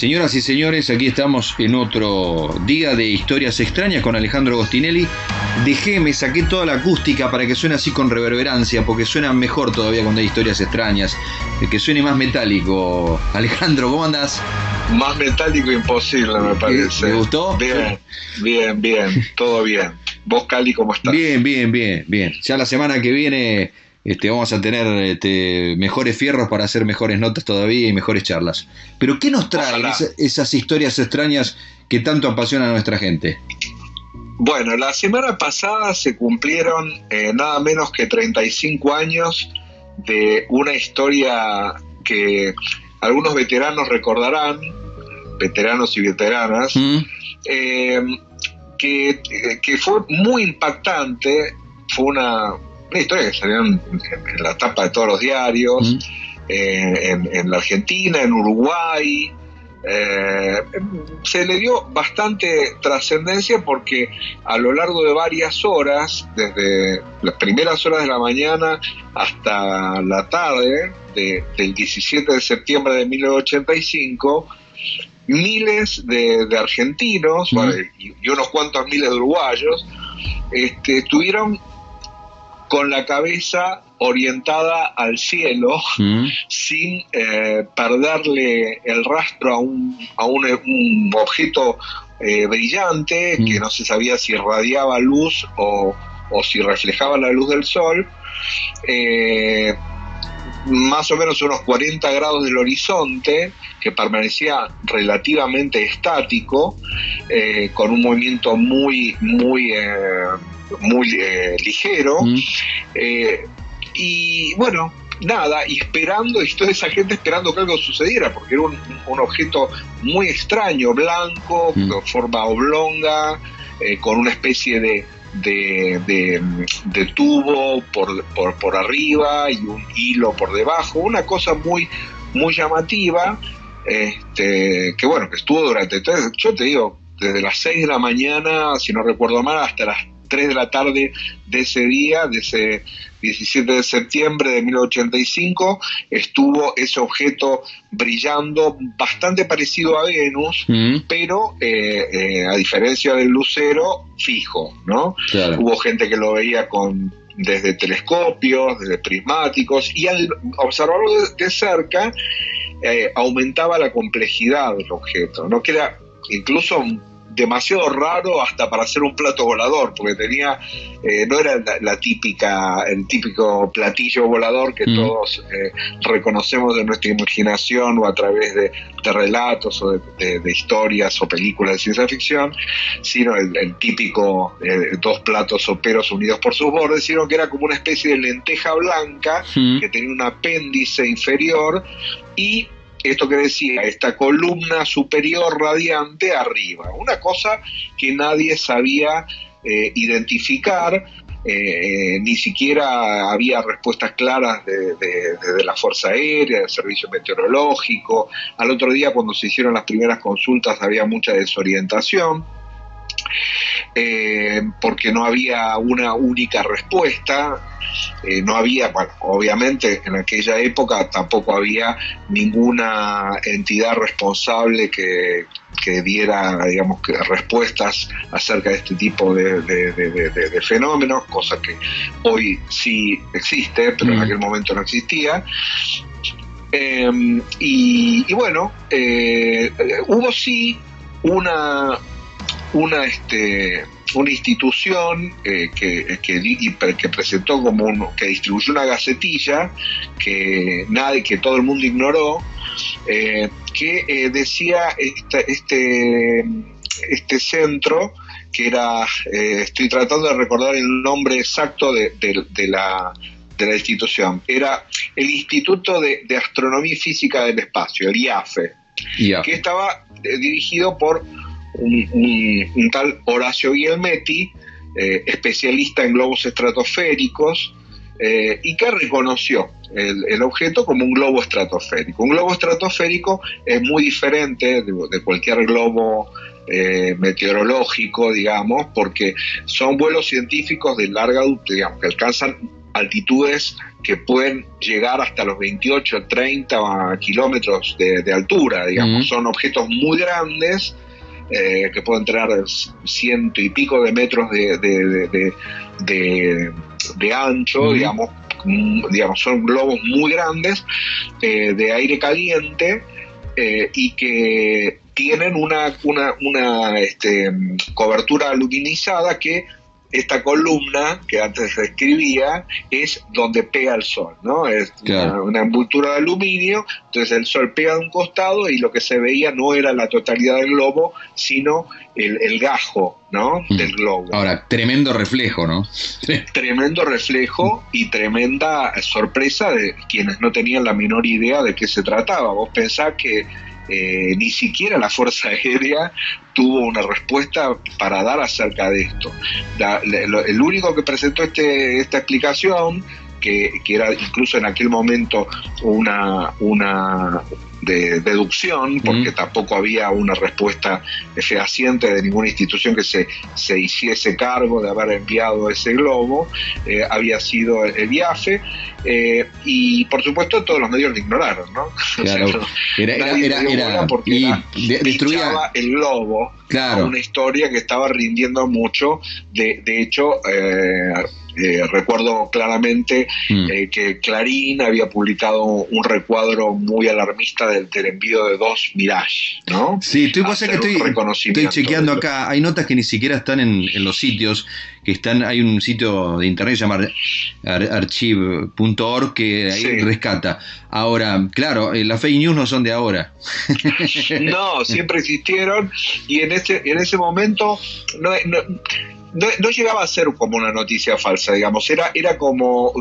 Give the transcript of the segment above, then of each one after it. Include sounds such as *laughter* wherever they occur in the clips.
Señoras y señores, aquí estamos en otro día de historias extrañas con Alejandro Gostinelli. Dejé, me saqué toda la acústica para que suene así con reverberancia, porque suena mejor todavía cuando hay historias extrañas, que suene más metálico. Alejandro, ¿cómo andás? Más metálico imposible, me parece. ¿Te gustó? Bien, bien, bien, todo bien. ¿Vos, Cali, cómo estás? Bien, bien, bien, bien. Ya la semana que viene este, vamos a tener este, mejores fierros para hacer mejores notas todavía y mejores charlas. Pero ¿qué nos traen esas historias extrañas que tanto apasionan a nuestra gente? Bueno, la semana pasada se cumplieron eh, nada menos que 35 años de una historia que algunos veteranos recordarán, veteranos y veteranas, mm. eh, que, que fue muy impactante, fue una, una historia que salió en, la tapa de todos los diarios, eh, en, la Argentina, en Uruguay. Eh, se le dio bastante trascendencia porque a lo largo de varias horas, desde las primeras horas de la mañana hasta la tarde del 17 de septiembre de 1985, miles de, argentinos y, unos cuantos miles de uruguayos este, estuvieron con la cabeza orientada al cielo, mm. sin eh, perderle el rastro a un, a un, objeto eh, brillante mm. que no se sabía si irradiaba luz o, si reflejaba la luz del sol. Eh, más o menos unos 40 grados del horizonte, que permanecía relativamente estático, con un movimiento muy, muy muy eh, ligero. Mm. Eh, y bueno, nada, y esperando, y toda esa gente esperando que algo sucediera, porque era un, objeto muy extraño, blanco, mm. de forma oblonga, eh, con una especie de, de, de, tubo por, por, por, arriba y un hilo por debajo, una cosa muy, muy llamativa, este, que bueno, que estuvo durante, yo te digo, desde las 6 de la mañana, si no recuerdo mal, hasta las 3 de la tarde de ese día, de ese 17 de septiembre de 1985, estuvo ese objeto brillando bastante parecido a Venus, mm. pero eh, eh, a diferencia del lucero, fijo, ¿no? Hubo gente que lo veía con desde telescopios, desde prismáticos, y al observarlo de, cerca, eh, aumentaba la complejidad del objeto, ¿no? Que era incluso demasiado raro hasta para hacer un plato volador, porque tenía, eh, no era la, típica, el típico platillo volador que mm. todos eh, reconocemos de nuestra imaginación o a través de, relatos o de, historias o películas de ciencia ficción, sino el, típico eh, dos platos soperos unidos por sus bordes, sino que era como una especie de lenteja blanca mm. que tenía un apéndice inferior y esto que decía, esta columna superior radiante arriba, una cosa que nadie sabía eh, identificar, eh, ni siquiera había respuestas claras de, la Fuerza Aérea, del Servicio Meteorológico. Al otro día, cuando se hicieron las primeras consultas, había mucha desorientación. Eh, porque no había una única respuesta, eh, no había, bueno, obviamente en aquella época tampoco había ninguna entidad responsable que, diera, digamos, que respuestas acerca de este tipo de, fenómenos, cosa que hoy sí existe, pero en mm. aquel momento no existía. Em, y, bueno, eh, hubo sí una, una, este, una institución eh, que, que, presentó como uno que distribuyó una gacetilla que nadie, que todo el mundo ignoró, eh, que eh, decía este, este centro que era, estoy tratando de recordar el nombre exacto de, la, de la institución, era el Instituto de, Astronomía y Física del Espacio, el IAFE, que estaba dirigido por un, tal Horacio Guilmetti, eh, especialista en globos estratosféricos, eh, y que reconoció el, objeto como un globo estratosférico. Un globo estratosférico es muy diferente de, cualquier globo eh, meteorológico, digamos, porque son vuelos científicos de larga, digamos, que alcanzan altitudes que pueden llegar hasta los 28, 30 kilómetros de, altura, digamos. Son objetos muy grandes eh, que pueden tener ciento y pico de metros de, de, ancho, digamos, mm, digamos, son globos muy grandes eh, de aire caliente eh, y que tienen una, una, una este, cobertura luminizada que esta columna que antes se escribía es donde pega el sol, ¿no? Es una, envoltura de aluminio, entonces el sol pega de un costado y lo que se veía no era la totalidad del globo, sino el, gajo, ¿no? Mm. Del globo. Ahora, tremendo reflejo, ¿no? *laughs* Tremendo reflejo y tremenda sorpresa de quienes no tenían la menor idea de qué se trataba. Vos pensás que eh, ni siquiera la Fuerza Aérea tuvo una respuesta para dar acerca de esto. el único que presentó este, esta explicación, que, que, era incluso en aquel momento una, una de deducción, porque tampoco había una respuesta fehaciente de ninguna institución que se, se hiciese cargo de haber enviado ese globo, eh, había sido el, viaje eh, y por supuesto todos los medios lo ignoraron, ¿no? *laughs* Claro. era, era, era, porque destruía el globo claro. una historia que estaba rindiendo mucho, de, de hecho, eh, eh, recuerdo claramente mm. eh, que Clarín había publicado un recuadro muy alarmista del, envío de dos Mirage, ¿no? Sí, estoy, que estoy, chequeando acá, hay notas que ni siquiera están en, los sitios, que están, hay un sitio de internet llamado archive.org que ahí rescata. Ahora, claro, eh, las fake news no son de ahora. *laughs* no, siempre existieron y en ese, en ese momento no no, llegaba a ser como una noticia falsa, digamos, era, era como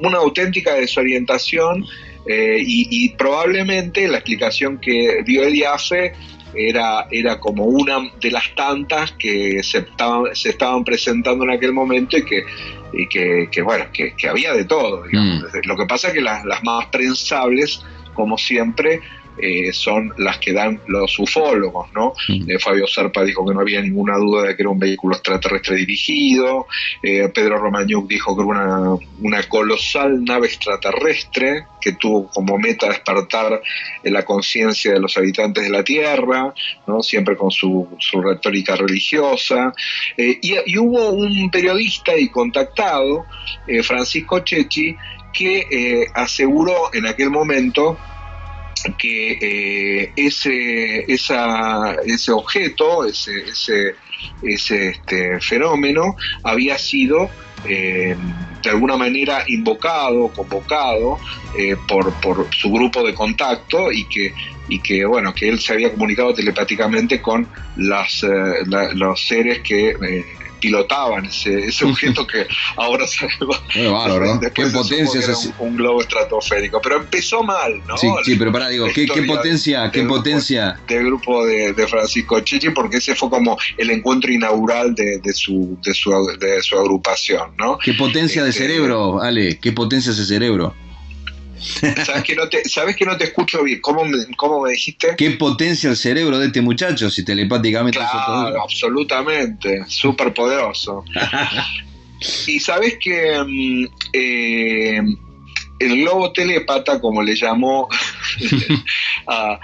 una auténtica desorientación eh, y, probablemente la explicación que dio el IAFE era, era como una de las tantas que se estaban, se estaban presentando en aquel momento y que, y que, bueno, que, había de todo. Digamos. Mm. Lo que pasa es que las, las más prensables, como siempre, eh, son las que dan los ufólogos, ¿no? Eh, Fabio Serpa dijo que no había ninguna duda de que era un vehículo extraterrestre dirigido, eh, Pedro Romagnuk dijo que era una, una, colosal nave extraterrestre que tuvo como meta despertar la conciencia de los habitantes de la Tierra, ¿no? Siempre con su, su retórica religiosa. Y, y, hubo un periodista y contactado, Francisco Chechi, que aseguró en aquel momento que eh, ese, esa, ese objeto, ese, ese, este, fenómeno había sido eh, de alguna manera invocado, convocado eh, por, por, su grupo de contacto y que, y que, bueno, que él se había comunicado telepáticamente con las, los seres que pilotaban ese, ese *laughs* objeto que ahora sabemos. Bueno, *laughs* ¿Qué potencia es un, globo estratosférico? Pero empezó mal, ¿no? Sí, sí pero pará, digo, ¿qué, potencia? ¿Qué potencia? Del grupo de, Francisco Chichi, porque ese fue como el encuentro inaugural de, su, de, su, de su agrupación, ¿no? ¿Qué potencia de este, cerebro, Ale? ¿Qué potencia ese cerebro? *laughs* ¿Sabes que no te, sabes que no te escucho bien? ¿Cómo me, ¿Cómo me dijiste? ¿Qué potencia el cerebro de este muchacho si telepáticamente... Claro, absolutamente, súper poderoso. *laughs* y sabes que mm, eh, el globo telépata, como le llamó *laughs* a,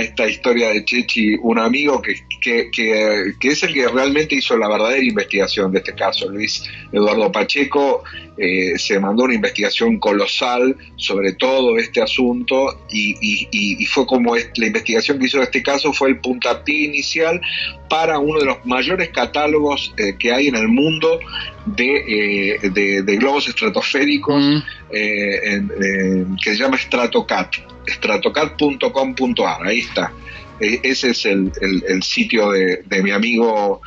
esta historia de Chechi un amigo que, es el que realmente hizo la verdadera investigación de este caso, Luis Eduardo Pacheco, eh, se mandó una investigación colosal sobre todo este asunto y, fue como la investigación que hizo de este caso fue el puntapié inicial para uno de los mayores catálogos eh, que hay en el mundo de, eh, globos estratosféricos mm. que se llama Stratocat, stratocat.com.ar, ahí está. Ese es el, sitio de, de mi amigo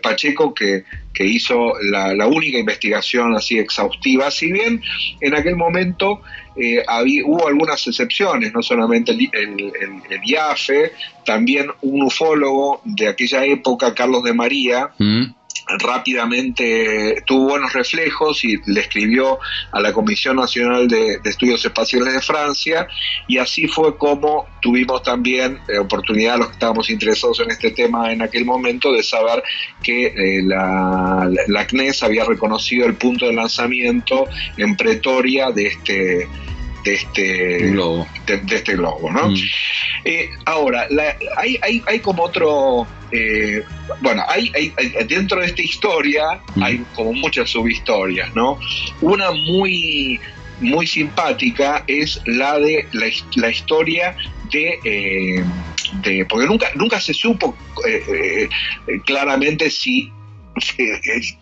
Pacheco que que hizo la, única investigación así exhaustiva, si bien en aquel momento eh, había, hubo algunas excepciones, no solamente el, el, IAFE, también un ufólogo de aquella época, Carlos de María, mm. Rápidamente tuvo buenos reflejos y le escribió a la Comisión Nacional de, Estudios Espaciales de Francia y así fue como tuvimos también eh, oportunidad, los que estábamos interesados en este tema en aquel momento, de saber que eh, la, la, CNES había reconocido el punto de lanzamiento en Pretoria de este de este globo, de, este globo ¿no? Mm. Eh, ahora, hay, hay, hay, como otro, eh, bueno, hay, hay, dentro de esta historia mm. hay como muchas subhistorias, ¿no? Una muy, muy simpática es la de la, historia de, eh, de, porque nunca, nunca se supo claramente si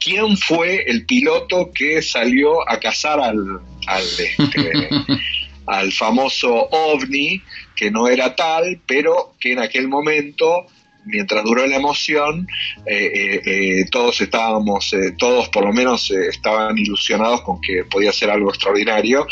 quién fue el piloto que salió a cazar al, al, este, al famoso ovni, que no era tal, pero que en aquel momento mientras duró la emoción, eh, eh, eh, todos estábamos, todos por lo menos estaban ilusionados con que podía ser algo extraordinario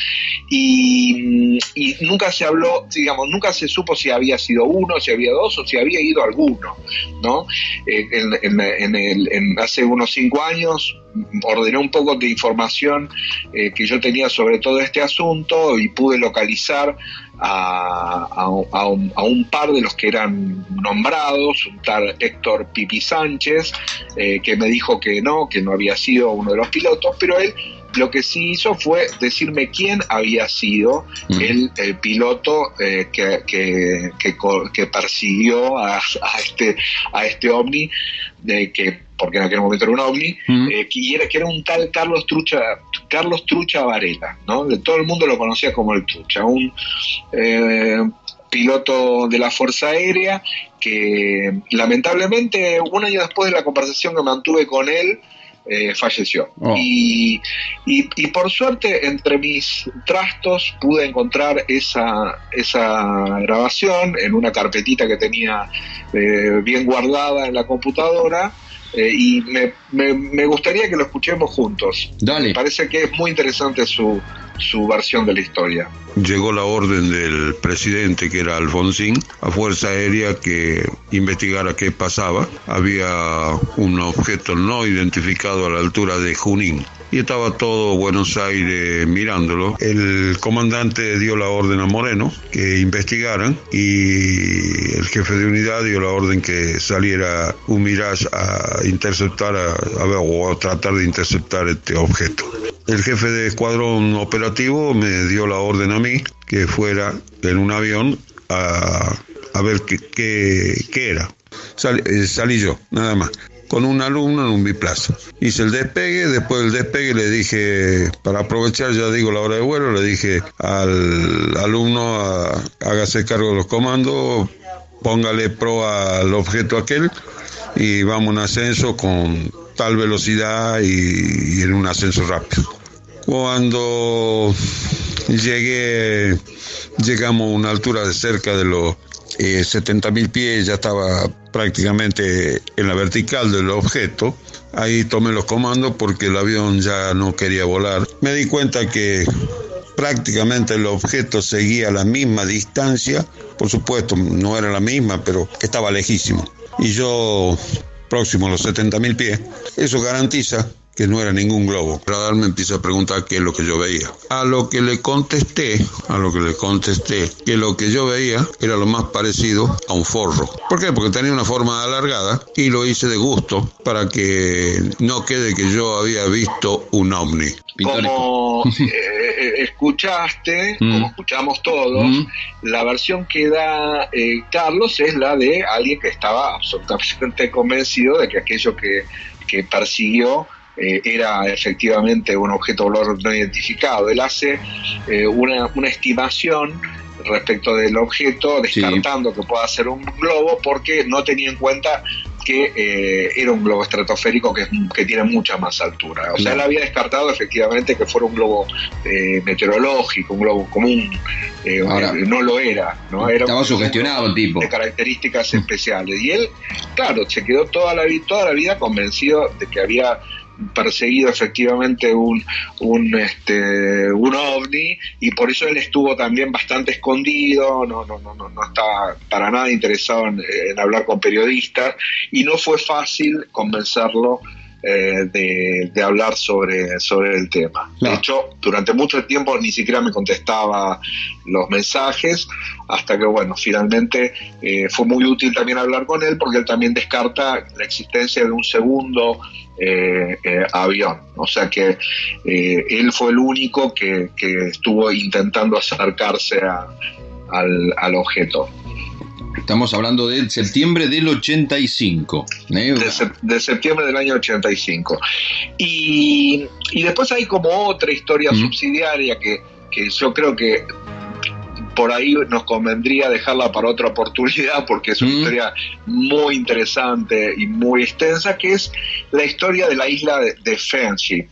y, nunca se habló, digamos, nunca se supo si había sido uno, si había dos o si había ido alguno, ¿no? En, hace unos cinco años ordené un poco de información que yo tenía sobre todo este asunto y pude localizar a, un, par de los que eran nombrados, un tal Héctor Pipi Sánchez, eh, que me dijo que no, que no había sido uno de los pilotos, pero él lo que sí hizo fue decirme quién había sido el, piloto eh, que, que, persiguió a, este, a este ovni, de que porque en aquel momento era un ovni, eh, que, era, que, era, un tal Carlos Trucha, Carlos Trucha Varela, ¿no? De todo el mundo lo conocía como el Trucha, un eh, piloto de la Fuerza Aérea que lamentablemente un año después de la conversación que mantuve con él, eh, falleció. Oh. Y, y, por suerte, entre mis trastos pude encontrar esa, esa grabación en una carpetita que tenía bien guardada en la computadora eh, y me, me, gustaría que lo escuchemos juntos. Dale. Me parece que es muy interesante su, su versión de la historia. Llegó la orden del presidente, que era Alfonsín, a Fuerza Aérea que investigara qué pasaba. Había un objeto no identificado a la altura de Junín y estaba todo Buenos Aires mirándolo. El comandante dio la orden a Moreno que investigaran y el jefe de unidad dio la orden que saliera un Mirage a interceptar a, o a tratar de interceptar este objeto. El jefe de escuadrón operativo me dio la orden a mí que fuera en un avión a, ver qué, qué, era. Eh, salí yo, nada más con un alumno en un biplaza. Hice el despegue, después del despegue le dije, para aprovechar ya digo la hora de vuelo, le dije al alumno, hágase cargo de los comandos, póngale pro al objeto aquel y vamos a un ascenso con tal velocidad y, en un ascenso rápido. Cuando llegué, llegamos a una altura de cerca de los eh, 70.000 pies, ya estaba prácticamente en la vertical del objeto. Ahí tomé los comandos porque el avión ya no quería volar. Me di cuenta que prácticamente el objeto seguía la misma distancia, por supuesto no era la misma, pero estaba lejísimo. Y yo próximo a los 70.000 pies, eso garantiza que no era ningún globo. El radar me empieza a preguntar qué es lo que yo veía. A lo que le contesté, a lo que le contesté, que lo que yo veía era lo más parecido a un forro. ¿Por qué? Porque tenía una forma alargada y lo hice de gusto para que no quede que yo había visto un ovni. Como eh, eh, escuchaste, mm. como escuchamos todos, mm. la versión que da eh, Carlos es la de alguien que estaba absolutamente convencido de que aquello que, que persiguió eh, era efectivamente un objeto volador no identificado. Él hace eh, una, estimación respecto del objeto, descartando que pueda ser un globo, porque no tenía en cuenta que eh, era un globo estratosférico que, que, tiene mucha más altura. O sea, él había descartado efectivamente que fuera un globo meteorológico, un globo común. no lo era, ¿no? Era estaba sugestionado el tipo. De características especiales. Y él, claro, se quedó toda la, toda la vida convencido de que había perseguido efectivamente un, un, este, un ovni y por eso él estuvo también bastante escondido, no, no, no, no, estaba para nada interesado en, hablar con periodistas y no fue fácil convencerlo eh, de, hablar sobre, sobre el tema. De hecho, durante mucho tiempo ni siquiera me contestaba los mensajes, hasta que, bueno, finalmente eh, fue muy útil también hablar con él porque él también descarta la existencia de un segundo eh, avión. O sea que él fue el único que, estuvo intentando acercarse al, al objeto. Estamos hablando de septiembre del 85. ¿eh? De, septiembre del año 85. Y, y después hay como otra historia subsidiaria que, que yo creo que por ahí nos convendría dejarla para otra oportunidad porque es una historia muy interesante y muy extensa, que es la historia de la isla de, Friendship.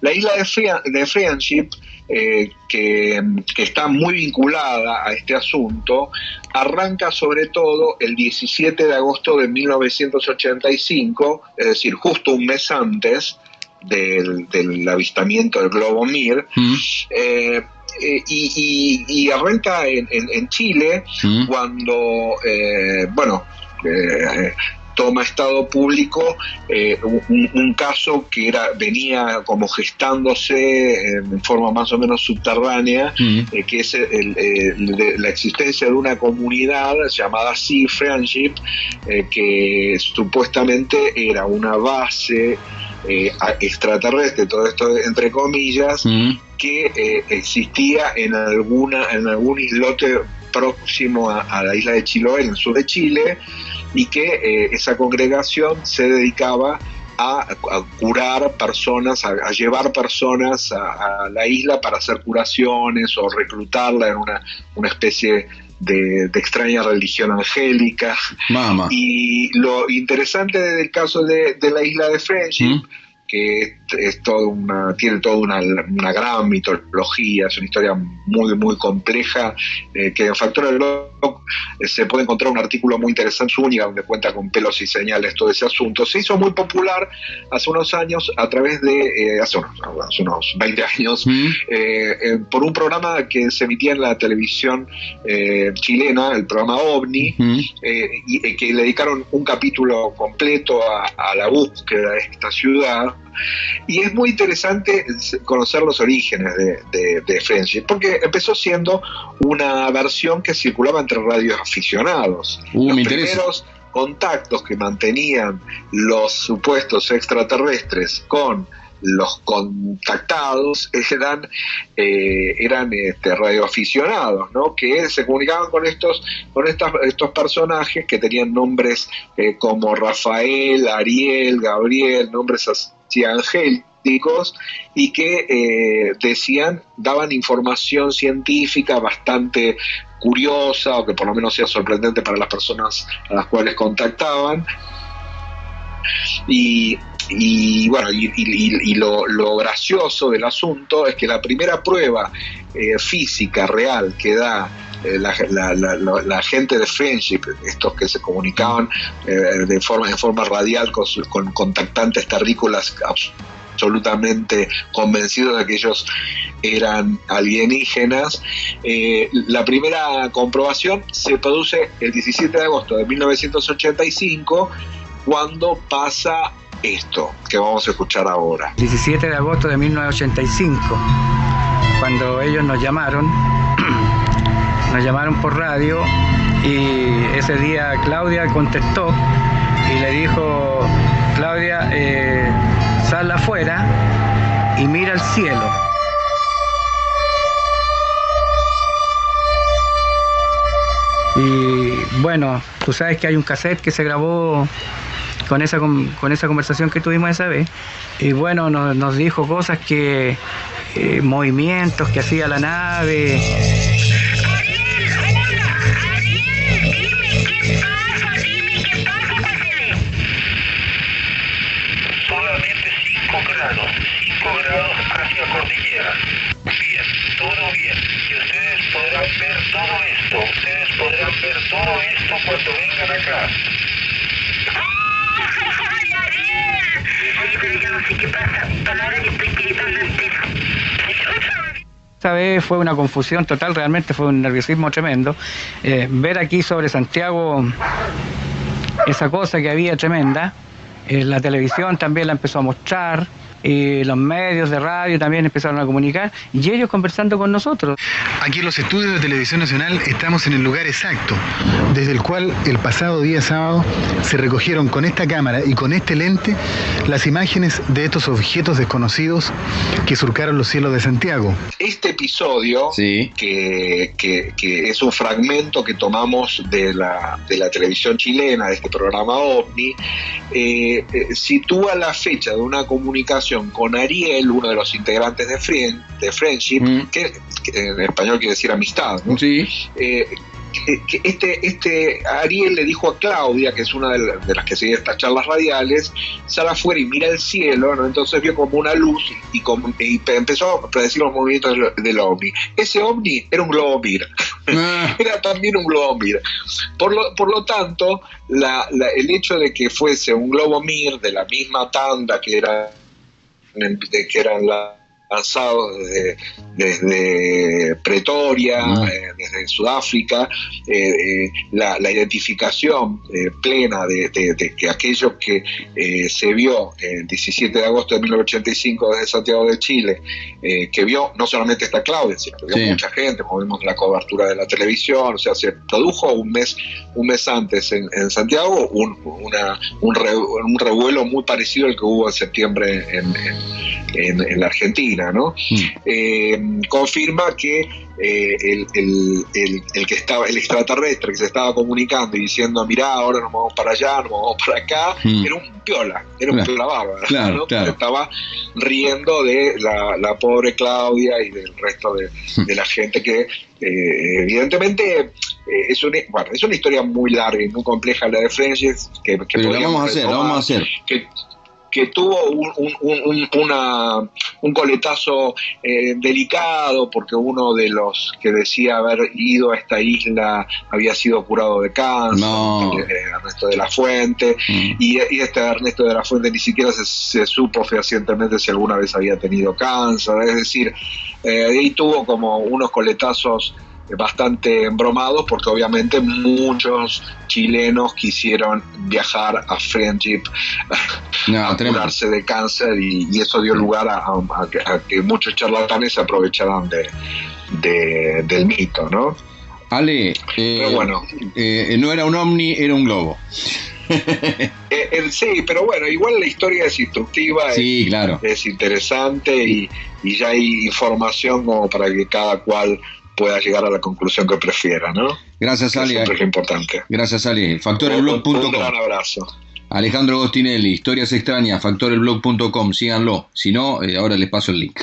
La isla de, de Friendship eh, que, está muy vinculada a este asunto, arranca sobre todo el 17 de agosto de 1985, es decir, justo un mes antes del, avistamiento del globo Mir. Mm. Eh, eh, y, arranca en, Chile mm. cuando, bueno, toma estado público eh, un, caso que era venía como gestándose en forma más o menos subterránea, eh, que es la existencia de una comunidad llamada Sea Friendship, eh, que supuestamente era una base extraterrestre, todo esto entre comillas, que existía en alguna en algún islote próximo a, a, la isla de Chiloé, en el sur de Chile, y que eh, esa congregación se dedicaba a, curar personas, a, llevar personas a, la isla para hacer curaciones o reclutarla en una, una especie de, extraña religión angélica. Y lo interesante del caso de, la isla de Friendship, ¿Mm? Que es todo una, tiene toda una, gran mitología, es una historia muy, muy compleja, eh, que en Factor del Blog eh, se puede encontrar un artículo muy interesante, única, donde cuenta con pelos y señales todo ese asunto. Se hizo muy popular hace unos años a través de, eh, hace, unos, hace, unos, 20 años, mm. por un programa que se emitía en la televisión chilena, el programa OVNI, mm. y que le dedicaron un capítulo completo a, a la búsqueda de esta ciudad. Y es muy interesante conocer los orígenes de, de, Friendship, porque empezó siendo una versión que circulaba entre radios aficionados. Uh, los primeros contactos que mantenían los supuestos extraterrestres con los contactados eran eh, eran este, radioaficionados ¿no? que se comunicaban con estos con estas, estos personajes que tenían nombres eh, como Rafael Ariel Gabriel nombres angélicos y que eh, decían, daban información científica bastante curiosa o que por lo menos sea sorprendente para las personas a las cuales contactaban. Y, bueno, y, lo, gracioso del asunto es que la primera prueba eh, física real que da eh, la, gente de Friendship, estos que se comunicaban eh, de forma, en forma radial con, con contactantes terrícolas absolutamente convencidos de que ellos eran alienígenas. Eh, la primera comprobación se produce el 17 de agosto de 1985 cuando pasa esto que vamos a escuchar ahora. 17 de agosto de 1985, cuando ellos nos llamaron *clears throat* nos llamaron por radio y ese día Claudia contestó y le dijo, Claudia, eh, sal afuera y mira al cielo. Y bueno, tú sabes que hay un cassette que se grabó con esa, con, esa conversación que tuvimos esa vez. Y bueno, nos, dijo cosas que, eh, movimientos que hacía la nave, ver todo esto. Cuando vengan acá. Esta vez fue una confusión total, realmente fue un nerviosismo tremendo. Eh, ver aquí sobre Santiago esa cosa que había tremenda, Eh, la televisión también la empezó a mostrar y los medios de radio también empezaron a comunicar y ellos conversando con nosotros. Aquí en los estudios de Televisión Nacional estamos en el lugar exacto, desde el cual el pasado día sábado se recogieron con esta cámara y con este lente las imágenes de estos objetos desconocidos que surcaron los cielos de Santiago. Este episodio, Sí. que, que- que es un fragmento que tomamos de la, de la televisión chilena, de este programa OVNI, eh, eh, sitúa la fecha de una comunicación con Ariel, uno de los integrantes de, Frien- de Friendship, Mm. que, que en español quiere decir amistad, ¿no? Sí. eh, que- este, este Ariel le dijo a Claudia, que es una de, la- de las que sigue estas charlas radiales, sale afuera y mira el cielo, ¿no? entonces vio como una luz y, como- y pe- empezó a predecir los movimientos del, del ovni. Ese ovni era un globo Mir, Ah, *laughs* era también un globo Mir. Por lo, por lo tanto, la- la- el hecho de que fuese un globo Mir de la misma tanda que era de que eran la- lanzados desde, desde Pretoria, Mm. eh, desde Sudáfrica, eh, eh, la, la identificación plena de, de- de que aquello que se vio el 17 de agosto de 1985 desde Santiago de Chile, que vio no solamente esta Claudia, sino que vio Sí. mucha gente, como vimos la cobertura de la televisión, o sea, se produjo un mes, un mes antes en, en Santiago un, una- un, re- un revuelo muy parecido al que hubo en septiembre en, en- en- en la Argentina, ¿no? mm. eh, confirma que eh, el, el- el- el que estaba, el extraterrestre que se estaba comunicando y diciendo, mirá, ahora nos vamos para allá, nos vamos para acá, Mm. era un piola, era un piola bárbaro, Claro, ¿no? claro. Estaba riendo de la, la pobre Claudia y del resto de, Mm. de la gente que eh, evidentemente eh, es, una, bueno, es una historia muy larga y muy compleja la de Frenches que, que Pero podríamos vamos a hacer, retomar vamos a hacer. que, que tuvo un, un- un- un- una, un coletazo eh, delicado porque uno de los que decía haber ido a esta isla había sido curado de cáncer, No. eh, Ernesto de la Fuente, Mm. y, y este Ernesto de la Fuente ni siquiera se, se supo fehacientemente si alguna vez había tenido cáncer, es decir, eh, ahí tuvo como unos coletazos bastante embromados porque obviamente muchos chilenos quisieron viajar a Friendship No, a tremendo. curarse de cáncer y, y eso dio lugar a, a- a que, a que muchos charlatanes se aprovecharan de, de- del mito, ¿no? Ale, eh, Pero bueno. eh, no era un ovni, era un globo. *laughs* Eh, eh, sí, pero bueno, igual la historia es instructiva, Sí, claro. es, es interesante y, y ya hay información como para que cada cual pueda llegar a la conclusión que prefiera, ¿no? Gracias, Ale. siempre es importante. Gracias, Ale. Un, un Factorelblog.com. gran abrazo. Alejandro Gostinelli, historias extrañas, factorelblog.com, síganlo. Si no, eh, ahora les paso el link.